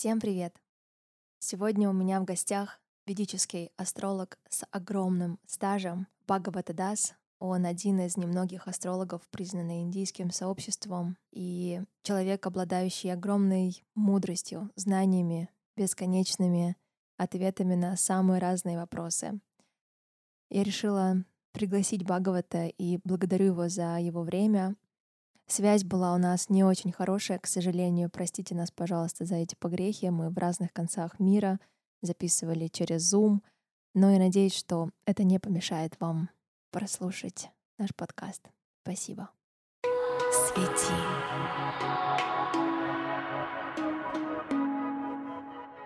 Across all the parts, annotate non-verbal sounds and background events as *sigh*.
Всем привет! Сегодня у меня в гостях ведический астролог с огромным стажем Бхагавата Дас. Он один из немногих астрологов, признанный индийским сообществом, и человек, обладающий огромной мудростью, знаниями, бесконечными ответами на самые разные вопросы. Я решила пригласить Бхагавата и благодарю его за его время, Связь была у нас не очень хорошая, к сожалению. Простите нас, пожалуйста, за эти погрехи. Мы в разных концах мира записывали через Zoom. Но я надеюсь, что это не помешает вам прослушать наш подкаст. Спасибо. Свети.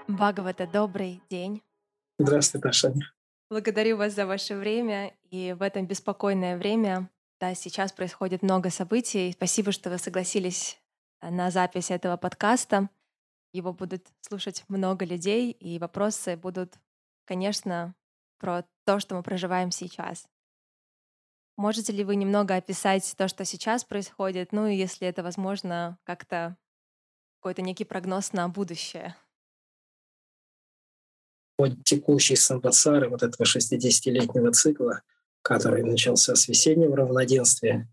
Бхагавата, добрый день. Здравствуйте, Таша. Благодарю вас за ваше время. И в это беспокойное время да, сейчас происходит много событий. Спасибо, что вы согласились э, на запись этого подкаста. Его будут слушать много людей, и вопросы будут, конечно, про то, что мы проживаем сейчас. Можете ли вы немного описать то, что сейчас происходит? Ну и если это возможно, как-то какой-то некий прогноз на будущее? Вот текущий самбатсары вот этого 60-летнего цикла — который начался с весеннего равноденствия,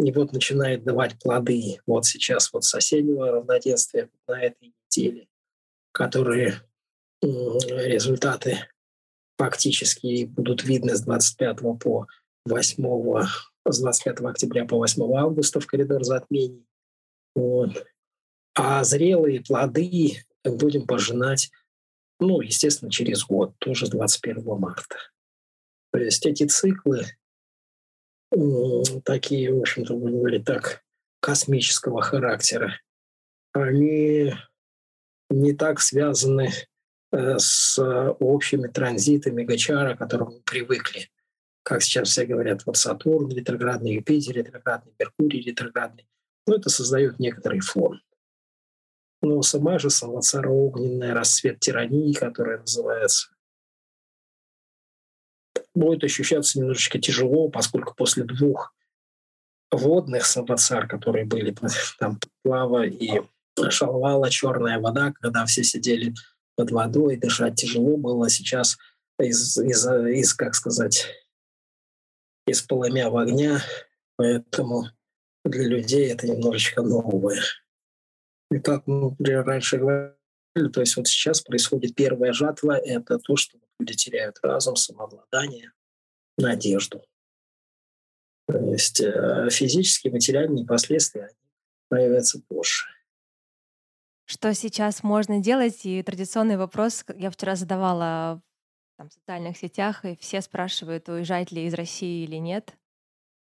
и вот начинает давать плоды вот сейчас вот соседнего равноденствия на этой неделе, которые результаты фактически будут видны с 25 по 8 с 25 октября по 8 августа в коридор затмений. Вот. А зрелые плоды будем пожинать, ну, естественно, через год, тоже 21 марта. То есть эти циклы такие, в общем-то, будем говорить так, космического характера, они не так связаны э, с общими транзитами Гачара, к которым мы привыкли. Как сейчас все говорят, вот Сатурн ретроградный, Юпитер ретроградный, Меркурий ретроградный. Ну, это создает некоторый фон. Но сама же самоцара огненная расцвет тирании, которая называется, будет ощущаться немножечко тяжело, поскольку после двух водных самбацар, которые были *laughs* там плава и шалвала, черная вода, когда все сидели под водой, дышать тяжело было. Сейчас из, из, из как сказать, из полымя в огня, поэтому для людей это немножечко новое. И как мы раньше говорили, то есть вот сейчас происходит первая жатва, это то, что люди теряют разум, самообладание, надежду. То есть э, физические, материальные последствия проявятся позже. Что сейчас можно делать? И традиционный вопрос я вчера задавала там, в социальных сетях, и все спрашивают, уезжать ли из России или нет.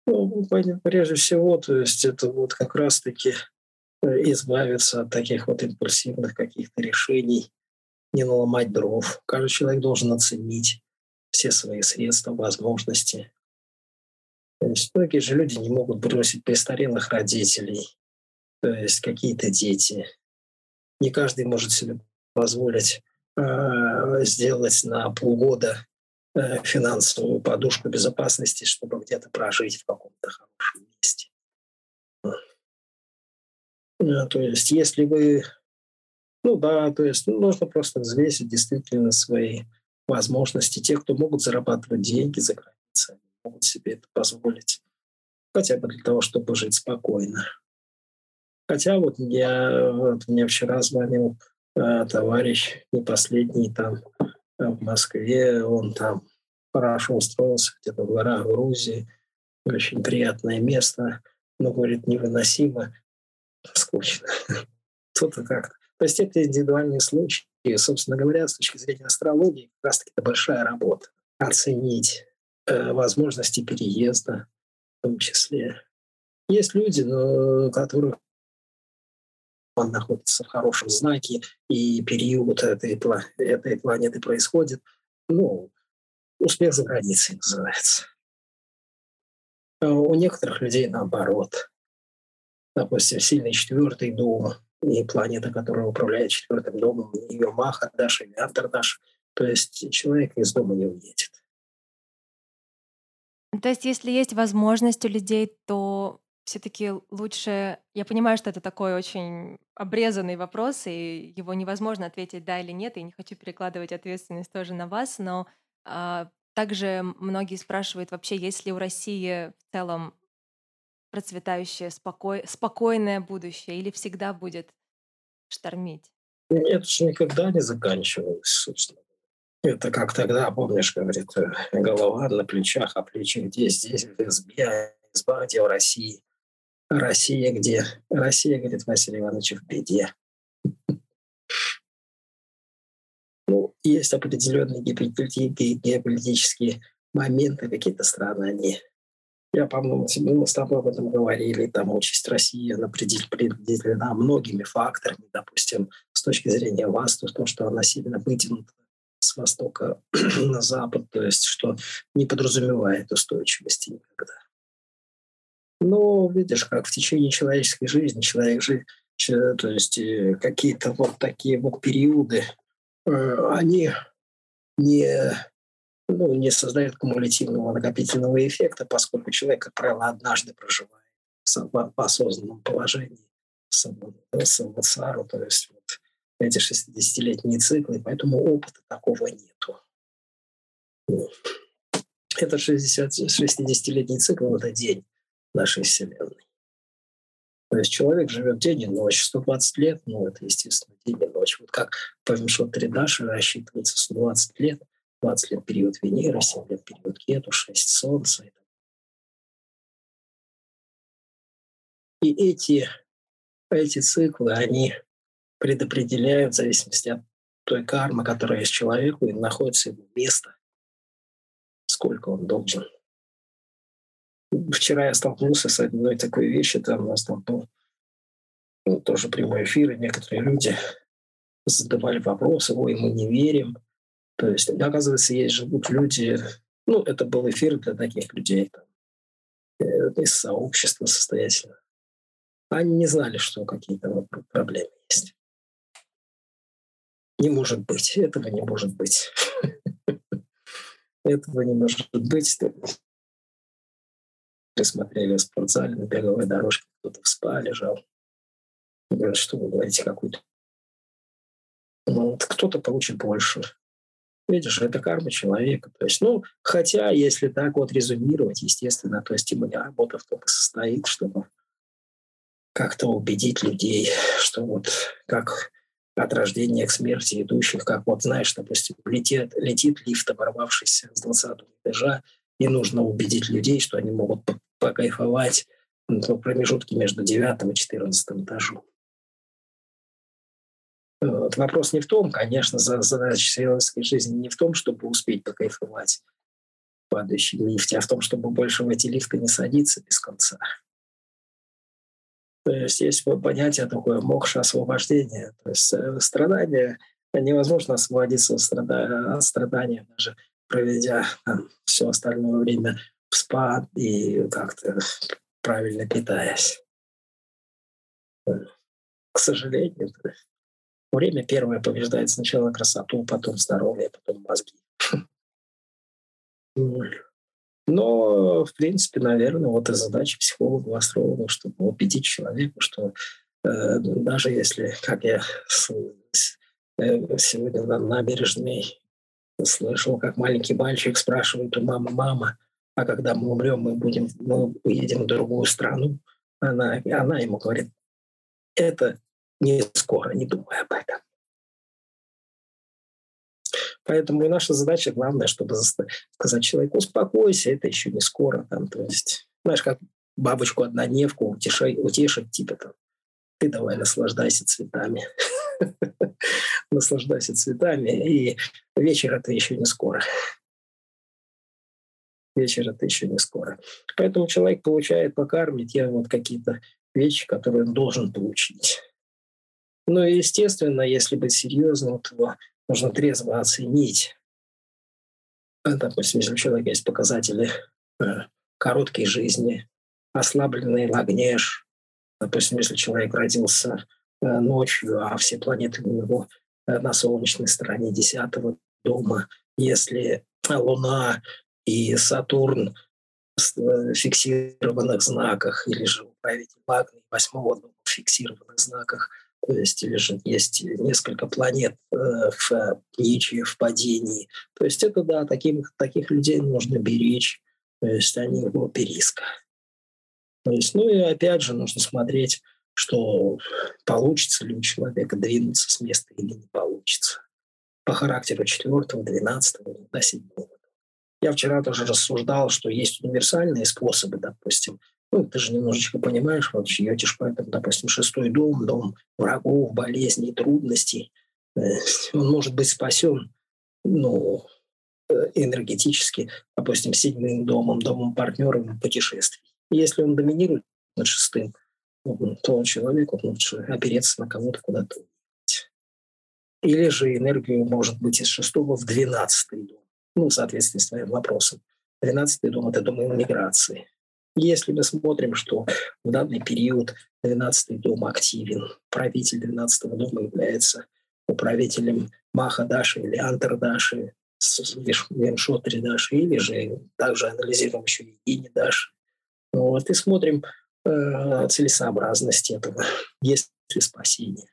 Ну, прежде всего, то есть это вот как раз-таки избавиться от таких вот импульсивных каких-то решений, не наломать дров. Каждый человек должен оценить все свои средства, возможности. То есть многие же люди не могут бросить престарелых родителей, то есть какие-то дети. Не каждый может себе позволить э, сделать на полгода э, финансовую подушку безопасности, чтобы где-то прожить в каком-то хорошем то есть, если вы ну да, то есть ну, нужно просто взвесить действительно свои возможности. Те, кто могут зарабатывать деньги за границей, могут себе это позволить. Хотя бы для того, чтобы жить спокойно. Хотя вот я, вот мне вчера звонил э, товарищ, не последний там э, в Москве, он там хорошо устроился где-то в горах Грузии, очень приятное место, но, говорит, невыносимо, скучно. *laughs* Кто-то как-то то есть это индивидуальные случаи. И, собственно говоря, с точки зрения астрологии, как раз-таки это большая работа. Оценить э, возможности переезда в том числе. Есть люди, но, которых он находится в хорошем знаке, и период этой, этой планеты происходит, ну, успех за границей называется. А у некоторых людей наоборот. Допустим, сильный четвертый дом, и планета, которая управляет четвертым домом, ее Маха Даша, или автор Даша. То есть человек из дома не уедет. То есть если есть возможность у людей, то все-таки лучше... Я понимаю, что это такой очень обрезанный вопрос, и его невозможно ответить да или нет, и не хочу перекладывать ответственность тоже на вас, но а, также многие спрашивают вообще, есть ли у России в целом процветающее, спокой... спокойное будущее, или всегда будет штормить? Нет, же никогда не заканчивалось, собственно. Это как тогда, помнишь, говорит, э, голова на плечах, а плечи где? Здесь, в избе, а где в России. Россия где? Россия, говорит Василий Иванович, в беде. Ну, есть определенные геополитические моменты, какие-то страны, они я, по-моему, мы с тобой об этом говорили, там участь России она определена многими факторами, допустим, с точки зрения вас, то, что она сильно вытянута с востока *clears throat* на запад, то есть что не подразумевает устойчивости никогда. Но видишь, как в течение человеческой жизни человек же, то есть э, какие-то вот такие вот периоды, э, они не, ну, не создают кумулятивного накопительного эффекта, поскольку человек, как правило, однажды проживает в осознанном положении самосару, то есть вот эти 60-летние циклы, поэтому опыта такого нету. Это 60-летний цикл – это день нашей Вселенной. То есть человек живет день и ночь, 120 лет, ну, это, естественно, день и ночь. Вот как по Вимшот Тридаши рассчитывается 120 лет, 20 лет период Венеры, 7 лет период Кету, 6 Солнца. И эти, эти циклы, они предопределяют в зависимости от той кармы, которая есть человеку, и находится его место, сколько он должен Вчера я столкнулся с одной такой вещью, там у нас там был ну, тоже прямой эфир, и некоторые люди задавали вопросы, ой, мы не верим. То есть, оказывается, есть живут люди, ну, это был эфир для таких людей, там, э, из сообщества состоятельного. Они не знали, что какие-то проблемы есть. Не может быть, этого не может быть. *laughs* Этого не может быть *laughs* смотрели в спортзале на беговой дорожке, кто-то в спа лежал. Говорят, что вы говорите, какую-то... Ну, кто-то получит больше. Видишь, это карма человека. То есть, ну, хотя, если так вот резюмировать, естественно, то есть у меня работа в том и состоит, чтобы как-то убедить людей, что вот как от рождения к смерти идущих, как вот, знаешь, допустим, летит, летит лифт, оборвавшийся с 20 этажа, и нужно убедить людей, что они могут покайфовать в промежутке между 9 и 14 этажом. Вот. Вопрос не в том, конечно, задача сельской жизни не в том, чтобы успеть покайфовать в падающем лифте, а в том, чтобы больше в эти лифты не садиться без конца. То есть есть понятие такое мокша освобождения. То есть э, страдания, невозможно освободиться от страдания, даже проведя там, все остальное время в спа и как-то правильно питаясь. К сожалению, время первое побеждает сначала красоту, потом здоровье, потом мозги. Но, в принципе, наверное, вот и задача психолога, астролога, чтобы убедить человека, что э, даже если, как я э, сегодня на набережной слышал, как маленький мальчик спрашивает у мамы, мама, а когда мы умрем, мы будем, мы уедем в другую страну. Она, она ему говорит, это не скоро, не думай об этом. Поэтому и наша задача главная, чтобы сказать человеку, успокойся, это еще не скоро. Там, то есть, знаешь, как бабочку однодневку утешать, утешить, типа там, ты давай наслаждайся цветами. *laughs* наслаждайся цветами, и вечер это еще не скоро. Вечер это еще не скоро. Поэтому человек получает по карме те вот какие-то вещи, которые он должен получить. Ну и, естественно, если быть серьезным, то нужно трезво оценить. Допустим, если у человека есть показатели э, короткой жизни, ослабленный лагнеж, допустим, если человек родился э, ночью, а все планеты у него э, на солнечной стороне десятого дома, если Луна и Сатурн э, фиксированных знаках, или же управитель Магний восьмого дома в фиксированных знаках, то есть же есть несколько планет э, в ничье, в падении. То есть это, да, таких, таких людей нужно беречь, то есть они его периска. То есть, ну и опять же нужно смотреть, что получится ли у человека двинуться с места или не получится. По характеру четвертого, двенадцатого, до седьмого. Я вчера тоже рассуждал, что есть универсальные способы, допустим. Ну, ты же немножечко понимаешь, вот живешь поэтому, допустим, шестой дом, дом врагов, болезней, трудностей. Э, он может быть спасен, ну, э, энергетически, допустим, седьмым домом, домом партнером путешествий. Если он доминирует над шестым, ну, то человеку лучше опереться на кого-то куда-то. Или же энергию может быть из шестого в двенадцатый дом ну, в соответствии с твоим вопросом. Тринадцатый дом – это дом иммиграции. Если мы смотрим, что в данный период 12 дом активен, правитель 12 дома является управителем Маха Даши или Антер Даши, Веншотри Даши, или же также анализируем еще и Ини Даши. Вот, и смотрим э, целесообразность этого, есть ли спасение.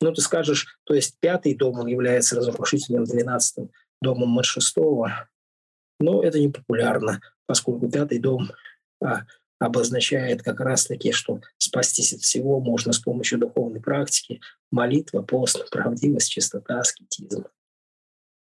Ну, ты скажешь, то есть пятый дом, он является разрушителем двенадцатым, домом от шестого. Но это не популярно, поскольку пятый дом обозначает как раз-таки, что спастись от всего можно с помощью духовной практики, молитва, пост, правдивость, чистота, аскетизм.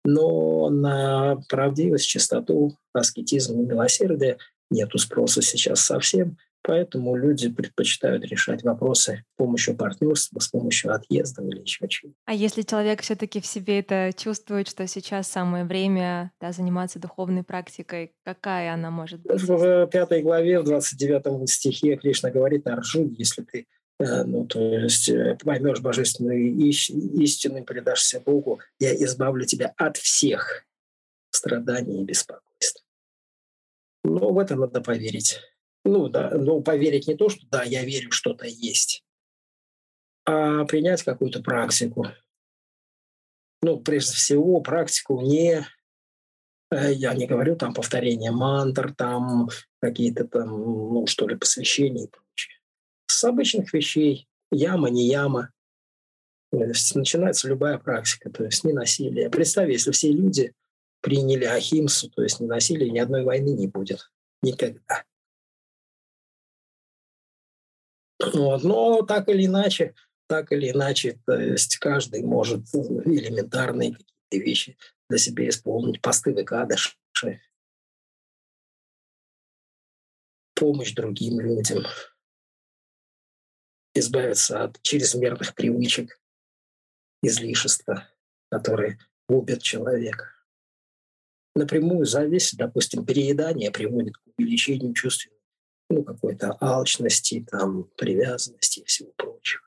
Но на правдивость, чистоту, аскетизм и милосердие нету спроса сейчас совсем. Поэтому люди предпочитают решать вопросы с помощью партнерства, с помощью отъезда или еще чего. А если человек все-таки в себе это чувствует, что сейчас самое время да, заниматься духовной практикой, какая она может быть? В пятой главе, в 29 стихе Кришна говорит, Арджун, если ты э, ну, то есть э, поймешь божественную истину и предашься Богу, я избавлю тебя от всех страданий и беспокойств. Но в это надо поверить ну, да, ну, поверить не то, что да, я верю, что-то есть, а принять какую-то практику. Ну, прежде всего, практику не, э, я не говорю там повторение мантр, там какие-то там, ну, что ли, посвящения и прочее. С обычных вещей, яма, не яма, начинается любая практика, то есть не насилие. Представь, если все люди приняли ахимсу, то есть не насилие, ни одной войны не будет. Никогда. Вот. Но так или иначе, так или иначе, то есть каждый может элементарные какие-то вещи для себя исполнить, посты выкадыши, помощь другим людям, избавиться от чрезмерных привычек, излишества, которые губят человека. Напрямую зависть, допустим, переедание приводит к увеличению чувственности ну, какой-то алчности, там, привязанности и всего прочего.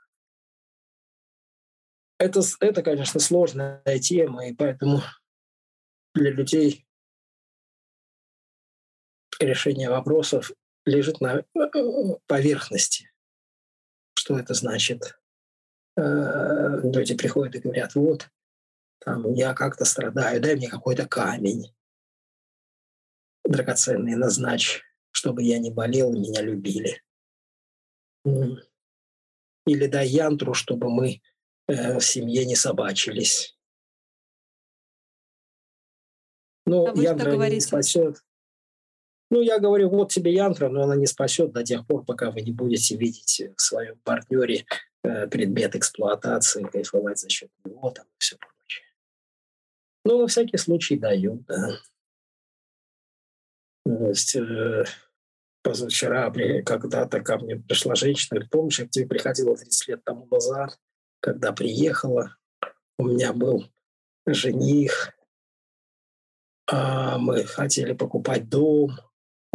Это, это, конечно, сложная тема, и поэтому для людей решение вопросов лежит на э, поверхности. Что это значит? Э, люди приходят и говорят, вот, там, я как-то страдаю, дай мне какой-то камень драгоценный, назначь чтобы я не болел и меня любили. Или дай янтру, чтобы мы э, в семье не собачились. Ну, а янтра не спасет. Ну, я говорю, вот тебе янтра, но она не спасет до тех пор, пока вы не будете видеть в своем партнере э, предмет эксплуатации, кайфовать за счет него там и все прочее. Ну, на всякий случай дают, да. Э, позавчера когда-то ко мне пришла женщина, говорит, помнишь, я к тебе приходила 30 лет тому назад, когда приехала, у меня был жених, а мы хотели покупать дом,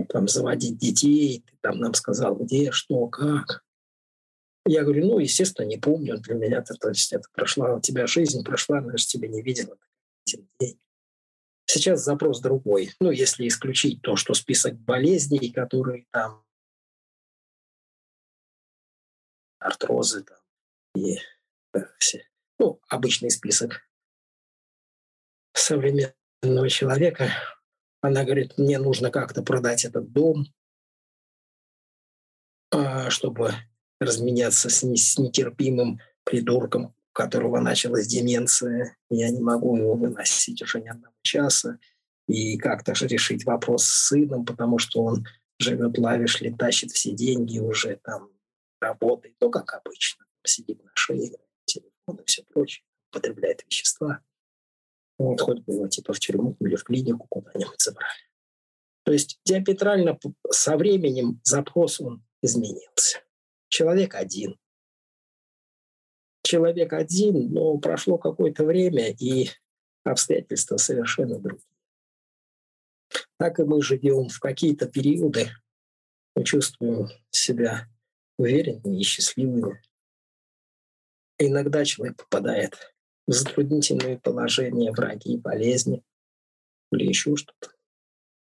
там, заводить детей, ты там нам сказал, где, что, как. Я говорю, ну, естественно, не помню, для меня это, то есть это прошла у тебя жизнь, прошла, но я же тебя не видела день. Сейчас запрос другой. Ну, если исключить то, что список болезней, которые там артрозы там, и э, все. Ну, обычный список современного человека, Она говорит, мне нужно как-то продать этот дом, а, чтобы разменяться с, с нетерпимым придурком, у которого началась деменция. Я не могу его выносить уже ни одного часа. И как-то же решить вопрос с сыном, потому что он живет лавишли, тащит все деньги уже там, работает, ну, как обычно, сидит на шее, телефон и все прочее, потребляет вещества. Вот хоть бы его типа в тюрьму или в клинику куда-нибудь забрали. То есть диаметрально со временем запрос он изменился. Человек один. Человек один, но прошло какое-то время, и обстоятельства совершенно другие. Так и мы живем в какие-то периоды, мы чувствуем себя уверенными и счастливыми. иногда человек попадает в затруднительные положения, враги, болезни или еще что-то.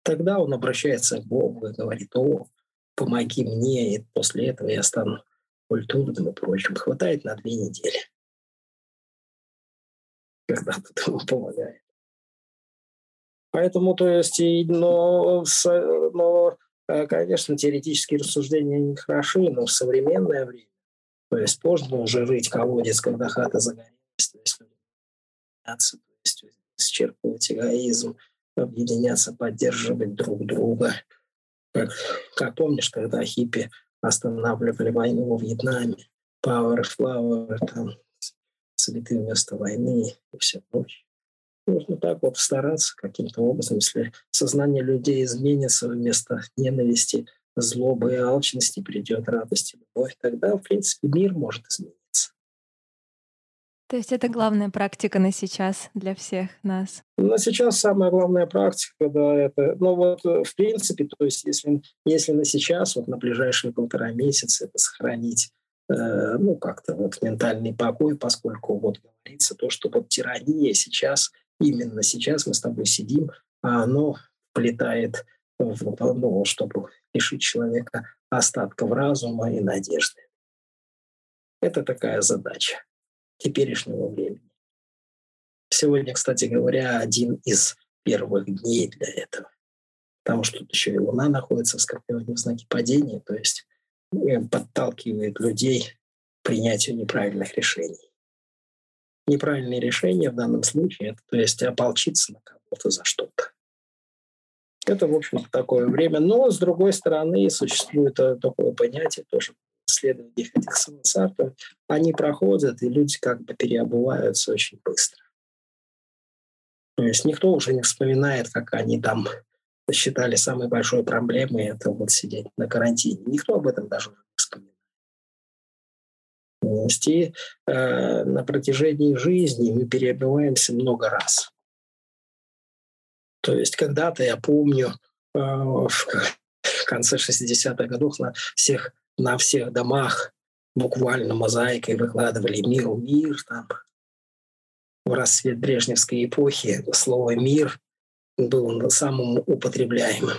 Тогда он обращается к Богу и говорит, о, помоги мне, и после этого я стану культурным и прочим. Хватает на две недели. Когда ему *laughs* помогает. Поэтому, то есть, но, но, э, конечно, теоретические рассуждения не хороши, но в современное время, то есть можно уже рыть колодец, когда хата загорелась, то есть, то есть исчерпывать эгоизм, объединяться, поддерживать друг друга. Как, как помнишь, когда хиппи останавливали войну во Вьетнаме, Power Flower, там, цветы вместо войны и все прочее. Нужно так вот стараться каким-то образом, если сознание людей изменится вместо ненависти, злобы и алчности придет радость и любовь, тогда, в принципе, мир может измениться. То есть это главная практика на сейчас для всех нас? На сейчас самая главная практика, да, это, ну вот э, в принципе, то есть если, если на сейчас, вот на ближайшие полтора месяца это сохранить э, ну, как-то вот ментальный покой, поскольку вот говорится то, что вот тирания сейчас, именно сейчас мы с тобой сидим, а оно плетает в, ну, чтобы лишить человека остатков разума и надежды. Это такая задача теперешнего времени. Сегодня, кстати говоря, один из первых дней для этого. Потому что тут еще и Луна находится в Скорпионе в знаке падения, то есть э, подталкивает людей к принятию неправильных решений. Неправильные решения в данном случае это, то есть ополчиться на кого-то за что-то. Это, в общем-то, такое время. Но, с другой стороны, существует э, такое понятие тоже исследованиях этих самосартов, они проходят, и люди как бы переобуваются очень быстро. То есть никто уже не вспоминает, как они там считали самой большой проблемой это вот сидеть на карантине. Никто об этом даже не вспоминает. И э, на протяжении жизни мы переобуваемся много раз. То есть когда-то, я помню, э, в конце 60-х годов на всех на всех домах буквально мозаикой выкладывали «Миру мир». Там. В расцвет брежневской эпохи слово «мир» было самым употребляемым.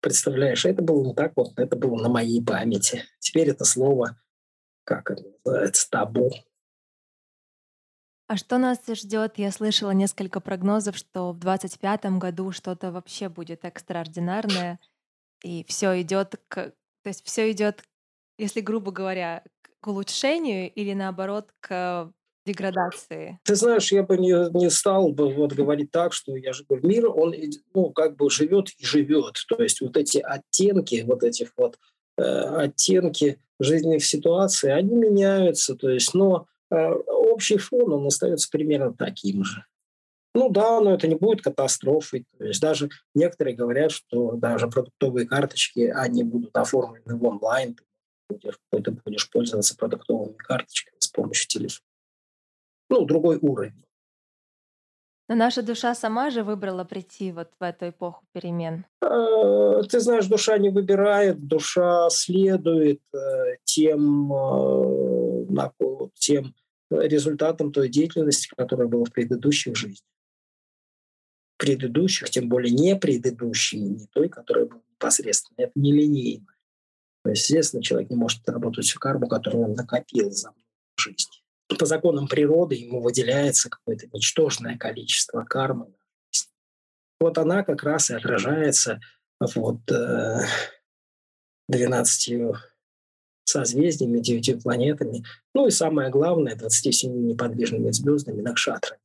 Представляешь, это было не так вот, это было на моей памяти. Теперь это слово, как это называется, табу. А что нас ждет? Я слышала несколько прогнозов, что в 2025 году что-то вообще будет экстраординарное, и все идет к то есть все идет, если грубо говоря, к улучшению или наоборот к деградации? Ты знаешь, я бы не, не стал бы вот говорить так, что я же говорю, мир, он ну, как бы живет и живет. То есть вот эти оттенки, вот этих вот э, оттенки жизненных ситуаций, они меняются. То есть, но э, общий фон, он остается примерно таким же. Ну да, но это не будет катастрофой. То есть даже некоторые говорят, что даже продуктовые карточки, они будут оформлены в онлайн. Ты будешь, ты будешь пользоваться продуктовыми карточками с помощью телефона. Ну, другой уровень. Но наша душа сама же выбрала прийти вот в эту эпоху перемен. А, ты знаешь, душа не выбирает, душа следует э, тем, э, тем результатам той деятельности, которая была в предыдущих жизнях предыдущих, тем более не предыдущей, не той, которая была непосредственно. Это нелинейно. То есть, естественно, человек не может отработать всю карму, которую он накопил за жизнь. По законам природы ему выделяется какое-то ничтожное количество кармы. Вот она как раз и отражается вот 12 э, созвездиями, 9 планетами, ну и самое главное, 27 неподвижными звездами, накшатрами.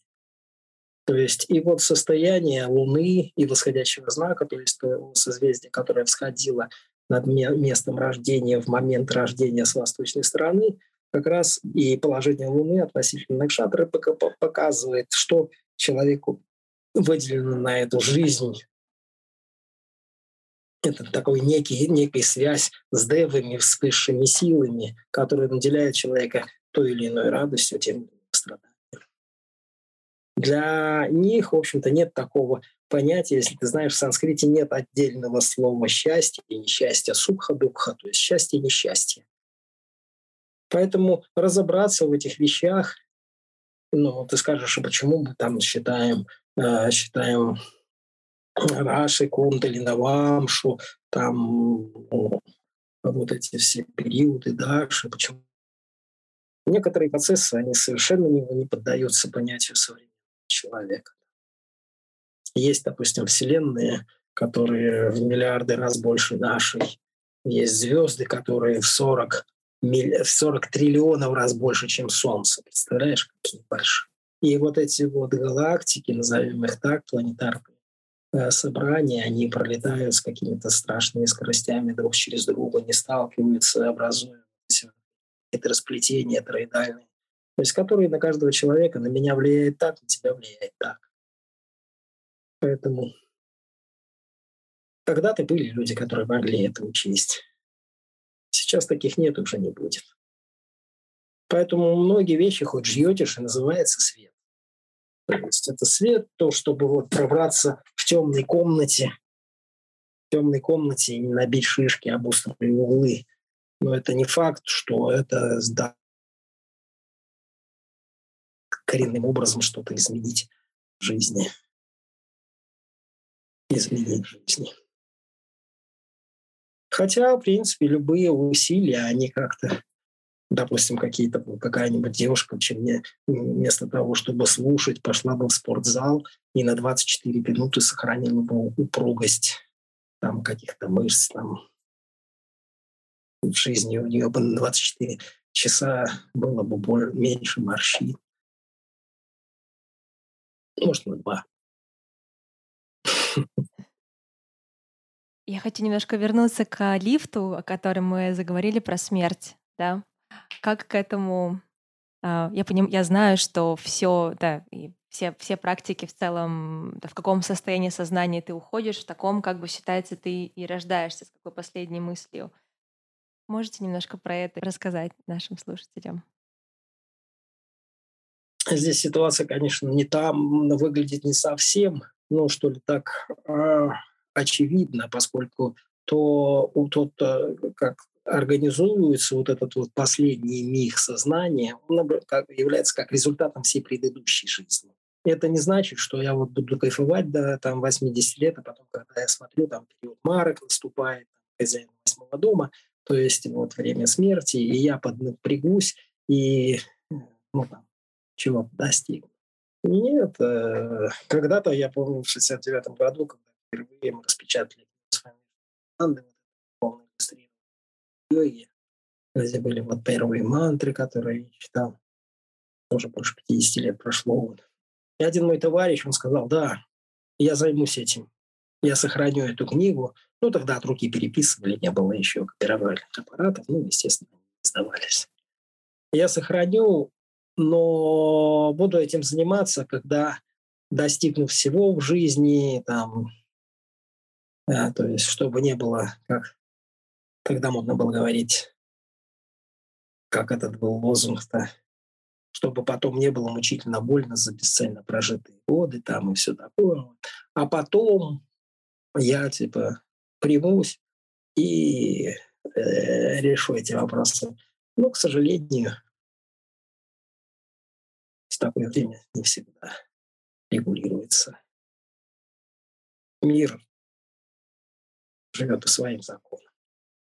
То есть и вот состояние Луны и восходящего знака, то есть созвездие, которое всходило над местом рождения в момент рождения с восточной стороны, как раз и положение Луны относительно Накшатры показывает, что человеку выделено на эту жизнь это такой некий, некая связь с девами, с высшими силами, которые наделяют человека той или иной радостью, тем. Для них, в общем-то, нет такого понятия, если ты знаешь, в санскрите нет отдельного слова счастье и несчастье, сукха-дукха, то есть счастье и несчастье. Поэтому разобраться в этих вещах, ну, ты скажешь, а почему мы там считаем, э, считаем Раши, Кундали, Навамшу, там ну, вот эти все периоды дальше, почему некоторые процессы, они совершенно не, не поддаются понятию современного человека. Есть, допустим, вселенные, которые в миллиарды раз больше нашей. Есть звезды, которые в 40, в 40 триллионов раз больше, чем Солнце. Представляешь, какие большие. И вот эти вот галактики, назовем их так, планетарные э, собрания, они пролетают с какими-то страшными скоростями друг через друга, не сталкиваются, образуют это расплетения тороидальные, то есть которые на каждого человека, на меня влияет так, на тебя влияет так. Поэтому когда-то были люди, которые могли это учесть. Сейчас таких нет, уже не будет. Поэтому многие вещи хоть жьетишь, и называется свет. То есть это свет, то, чтобы вот пробраться в темной комнате, в темной комнате и не набить шишки об углы. Но это не факт, что это коренным образом что-то изменить в жизни. Изменить в жизни. Хотя, в принципе, любые усилия, они как-то, допустим, какие-то какая-нибудь девушка, чем мне вместо того, чтобы слушать, пошла бы в спортзал и на 24 минуты сохранила бы упругость там каких-то мышц, там в жизни у нее бы на 24 часа было бы больше, меньше морщин. Может, на два. Я хочу немножко вернуться к лифту, о котором мы заговорили про смерть, да. Как к этому... А, я, поним, я знаю, что все, да, все, все практики в целом, да, в каком состоянии сознания ты уходишь, в таком, как бы считается, ты и рождаешься, с какой последней мыслью. Можете немножко про это рассказать нашим слушателям? Здесь ситуация, конечно, не там, выглядит не совсем, ну, что ли, так э, очевидно, поскольку то, тот, э, как организуется вот этот вот последний миг сознания, он является как результатом всей предыдущей жизни. Это не значит, что я вот буду кайфовать до там, 80 лет, а потом, когда я смотрю, там период марок наступает, хозяин восьмого дома, то есть вот время смерти, и я поднапрягусь, и ну, там, чего достиг. Нет, э, когда-то, я помню, в 69 году, когда впервые мы распечатали с вами команды, полный йоги, где были вот первые мантры, которые я читал, уже больше 50 лет прошло. И один мой товарищ, он сказал, да, я займусь этим, я сохраню эту книгу. Ну, тогда от руки переписывали, не было еще копировальных аппаратов, ну, естественно, не издавались. Я сохраню, но буду этим заниматься, когда достигну всего в жизни, там, да, то есть чтобы не было, как тогда можно было говорить, как этот был лозунг-то, чтобы потом не было мучительно больно за бесцельно прожитые годы там и все такое. А потом я типа примусь и э, решу эти вопросы. Но, к сожалению, такое время не всегда регулируется. Мир живет по своим законам.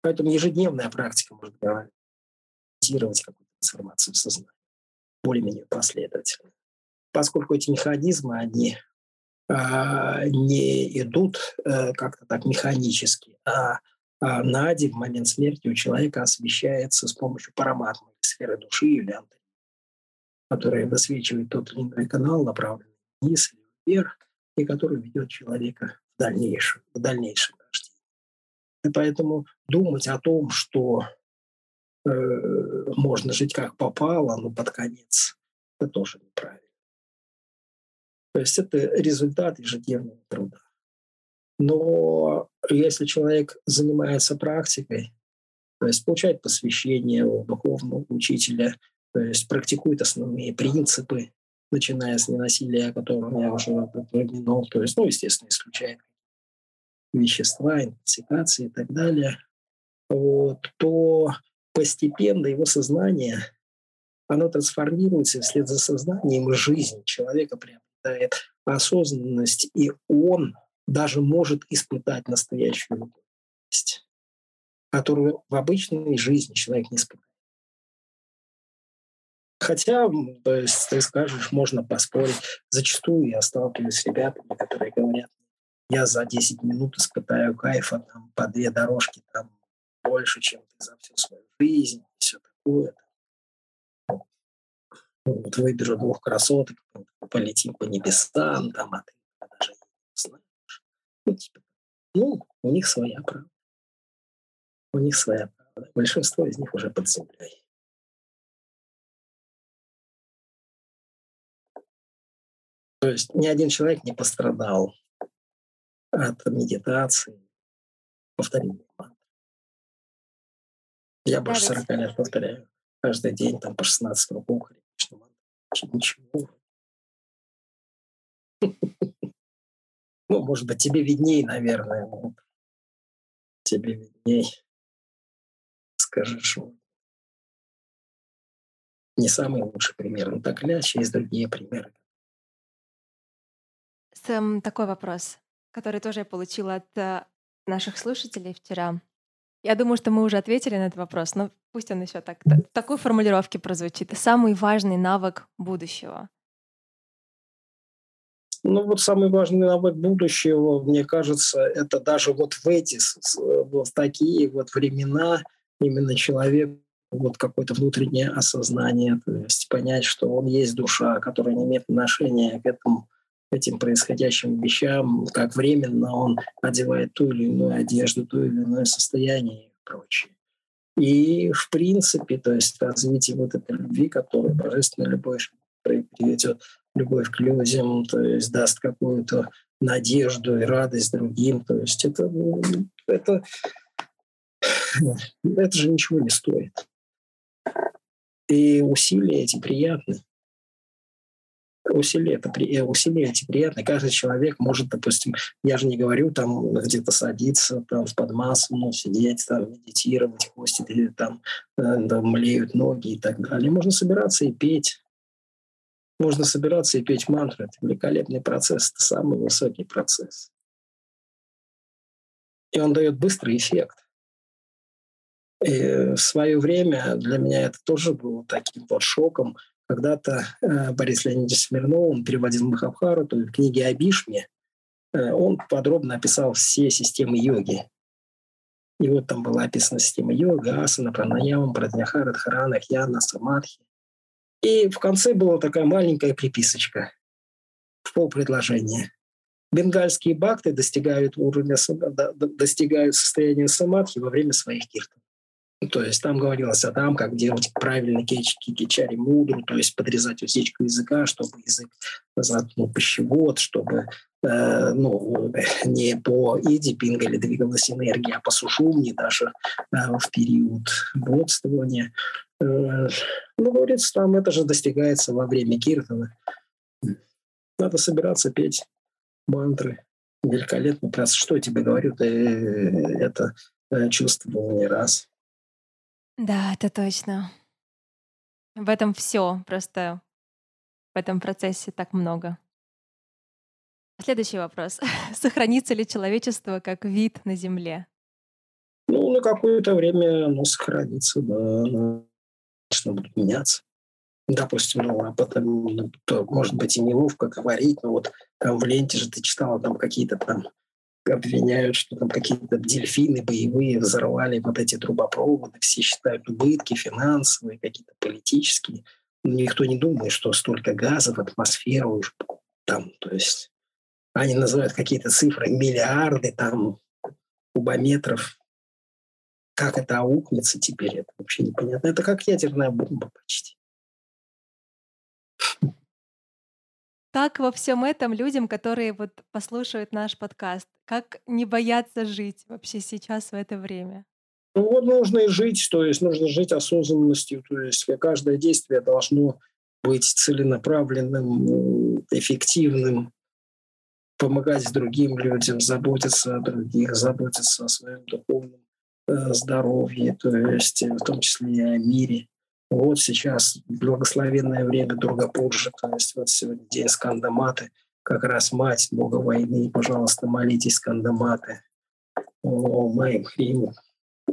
Поэтому ежедневная практика может гарантировать какую-то трансформацию в сознании более-менее последовательно. Поскольку эти механизмы, они а, не идут э, как-то так механически, а, а нади в момент смерти у человека освещается с помощью параматмы, сферы души или антенны, которая высвечивает тот или иной канал, направленный вниз или вверх, и который ведет человека в дальнейшем, в дальнейшем. И поэтому думать о том, что э, можно жить как попало, но под конец, это тоже неправильно. То есть это результат ежедневного труда. Но если человек занимается практикой, то есть получает посвящение у духовного учителя, то есть практикует основные принципы, начиная с ненасилия, о котором я уже упомянул, то есть, ну, естественно, исключая вещества, интоксикации и так далее, вот, то постепенно его сознание, оно трансформируется, вслед за сознанием жизнь человека приобретает осознанность, и он даже может испытать настоящую любовь, которую в обычной жизни человек не испытывает. Хотя, то есть, ты скажешь, можно поспорить. Зачастую я сталкиваюсь с ребятами, которые говорят, я за 10 минут испытаю кайфа там, по две дорожки там, больше, чем ты за всю свою жизнь, и все такое. Вот выберу двух красоток, полетим по небесам, там, а ты даже не знаешь. Ну, типа, ну, у них своя правда. У них своя правда. Большинство из них уже под землей. То есть ни один человек не пострадал от медитации, повторения Я больше 40 лет повторяю. Каждый день там по 16 кругов Ничего. *laughs* Ну, может быть, тебе видней, наверное. Тебе видней. Скажешь, не самый лучший пример. Но так или иначе, есть другие примеры. Сэм, такой вопрос, который тоже я получила от э, наших слушателей вчера. Я думаю, что мы уже ответили на этот вопрос, но пусть он еще так, в такой формулировке прозвучит. Самый важный навык будущего. Ну вот самый важный навык будущего, мне кажется, это даже вот в эти, вот в такие вот времена именно человек вот какое-то внутреннее осознание, то есть понять, что он есть душа, которая не имеет отношения к этому этим происходящим вещам, как временно он одевает ту или иную одежду, ту или иное состояние и прочее. И в принципе, то есть развитие вот этой любви, которая божественная любовь приведет любовь к людям, то есть даст какую-то надежду и радость другим. То есть это, это, это же ничего не стоит. И усилия эти приятны усилия, это, э, усилия эти приятные. Каждый человек может, допустим, я же не говорю там где-то садиться, там в подмассу, сидеть, там медитировать, хвостит или там, э, там млеют ноги и так далее. Можно собираться и петь. Можно собираться и петь мантры. Это великолепный процесс, это самый высокий процесс. И он дает быстрый эффект. И в свое время для меня это тоже было таким вот шоком – когда-то э, Борис Леонидович Смирнов, он переводил Махабхарату, в книге о Бишме, э, он подробно описал все системы йоги. И вот там была описана система йога, асана, пранаяма, прадняхара, дхарана, хьяна, самадхи. И в конце была такая маленькая приписочка в пол предложения. Бенгальские бакты достигают уровня, достигают состояния самадхи во время своих киртов. Ну, то есть там говорилось о том, как делать правильно кечки, кичари мудру, то есть подрезать усечку языка, чтобы язык заткнул пищевод, чтобы э, ну, *laughs* не по иди пингали двигалась энергия, а по сушумне даже э, в период бодствования. Э, ну, говорится, там это же достигается во время киртана. Надо собираться петь мантры. Великолепно. Что я тебе говорю, ты это э, чувствовал не раз. Да, это точно. В этом все. Просто в этом процессе так много. Следующий вопрос. *laughs* Сохранится ли человечество как вид на Земле? Ну, на какое-то время оно сохранится, да. Оно, конечно, будет меняться. допустим, ну, об этом, то, может быть, и неловко говорить, но вот там в ленте же ты читала там какие-то там обвиняют, что там какие-то дельфины боевые взорвали вот эти трубопроводы, все считают убытки финансовые, какие-то политические. Но никто не думает, что столько газа в атмосферу там, то есть они называют какие-то цифры, миллиарды там кубометров. Как это аукнется теперь, это вообще непонятно. Это как ядерная бомба почти. Как во всем этом людям, которые вот послушают наш подкаст, как не бояться жить вообще сейчас в это время? Ну вот нужно и жить, то есть нужно жить осознанностью, то есть каждое действие должно быть целенаправленным, эффективным, помогать другим людям, заботиться о других, заботиться о своем духовном э, здоровье, то есть в том числе и о мире. Вот сейчас благословенное время Другапуржи, то есть вот сегодня день Скандаматы, как раз мать Бога войны, пожалуйста, молитесь Скандаматы. Ом Айм Хрим,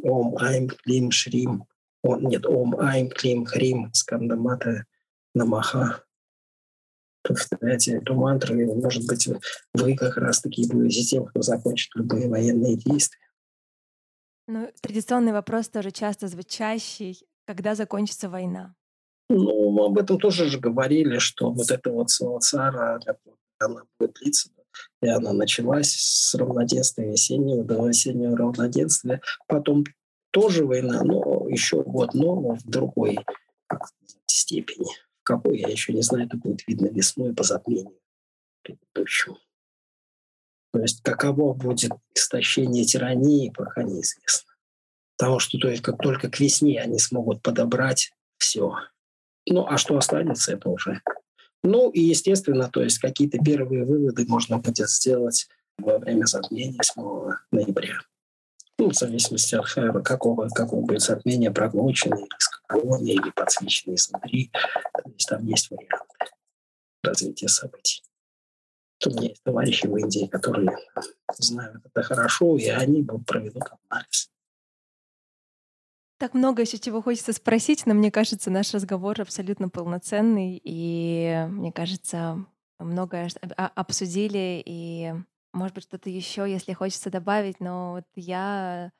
Ом Айм Клим Шрим, он, нет, Ом Айм Клим Хрим, Скандамата Намаха. Повторяйте эту мантру, и, может быть, вы как раз-таки будете тем, кто закончит любые военные действия. Ну, традиционный вопрос тоже часто звучащий когда закончится война? Ну, мы об этом тоже же говорили, что вот эта вот Савацара, она будет длиться, и она началась с равноденствия весеннего до осеннего равноденствия. Потом тоже война, но еще год, но в другой степени. Какой, я еще не знаю, это будет видно весной по затмению предыдущему. То есть каково будет истощение тирании, пока неизвестно. Потому что то есть, как только к весне они смогут подобрать все. Ну, а что останется, это уже. Ну, и, естественно, то есть какие-то первые выводы можно будет сделать во время затмения 8 ноября. Ну, в зависимости от э, какого, какого будет затмение, проглоченное или скоковое, или подсвеченное изнутри. То есть там есть варианты развития событий. У меня есть товарищи в Индии, которые знают это хорошо, и они проведут анализ. Так много еще чего хочется спросить, но мне кажется, наш разговор абсолютно полноценный, и мне кажется, многое обсудили, и, может быть, что-то еще, если хочется добавить, но вот я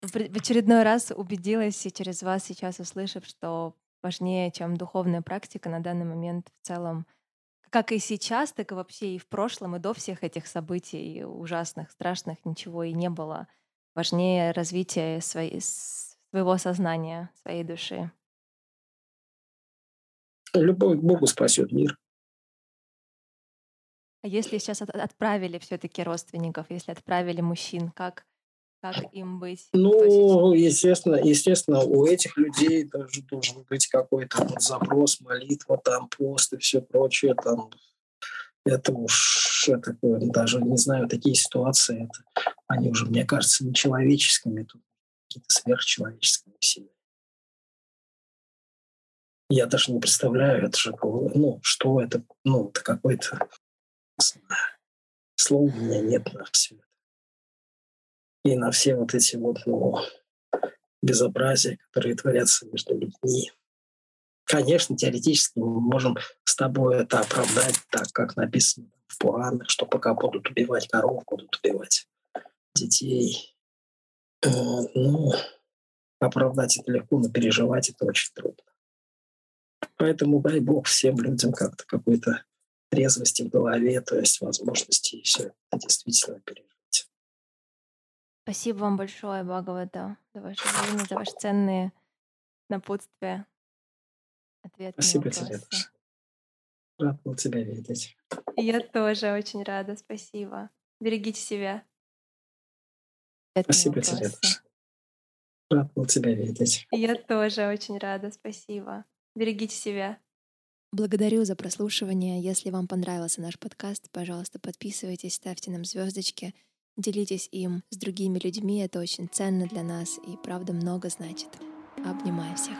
в очередной раз убедилась и через вас сейчас услышав, что важнее, чем духовная практика на данный момент в целом, как и сейчас, так и вообще и в прошлом, и до всех этих событий ужасных, страшных, ничего и не было. Важнее развитие своей своего сознания, своей души. Любовь к Богу спасет мир. А если сейчас отправили все-таки родственников, если отправили мужчин, как, как им быть? Ну, естественно, естественно, у этих людей даже должен быть какой-то вот запрос, молитва, там пост и все прочее. Там, это уж это, даже не знаю, такие ситуации, это, они уже, мне кажется, нечеловеческими. Тут какие-то сверхчеловеческие усилия. Я даже не представляю, это же, ну, что это, ну, это какой-то, слова у меня нет на все это. И на все вот эти вот, ну, безобразия, которые творятся между людьми. Конечно, теоретически мы можем с тобой это оправдать так, как написано в Пуранах, что пока будут убивать коров, будут убивать детей, ну, оправдать это легко, но переживать это очень трудно. Поэтому дай Бог всем людям как-то какой-то трезвости в голове, то есть возможности все это действительно пережить. Спасибо вам большое, Бхагавата, за ваше время, за ваши ценные напутствия, ответы Спасибо тебе. Рад был тебя видеть. Я тоже очень рада, спасибо. Берегите себя. Спасибо тебе. Рад был тебя видеть. Я тоже очень рада, спасибо. Берегите себя. Благодарю за прослушивание. Если вам понравился наш подкаст, пожалуйста, подписывайтесь, ставьте нам звездочки, делитесь им с другими людьми. Это очень ценно для нас и правда много значит. Обнимаю всех.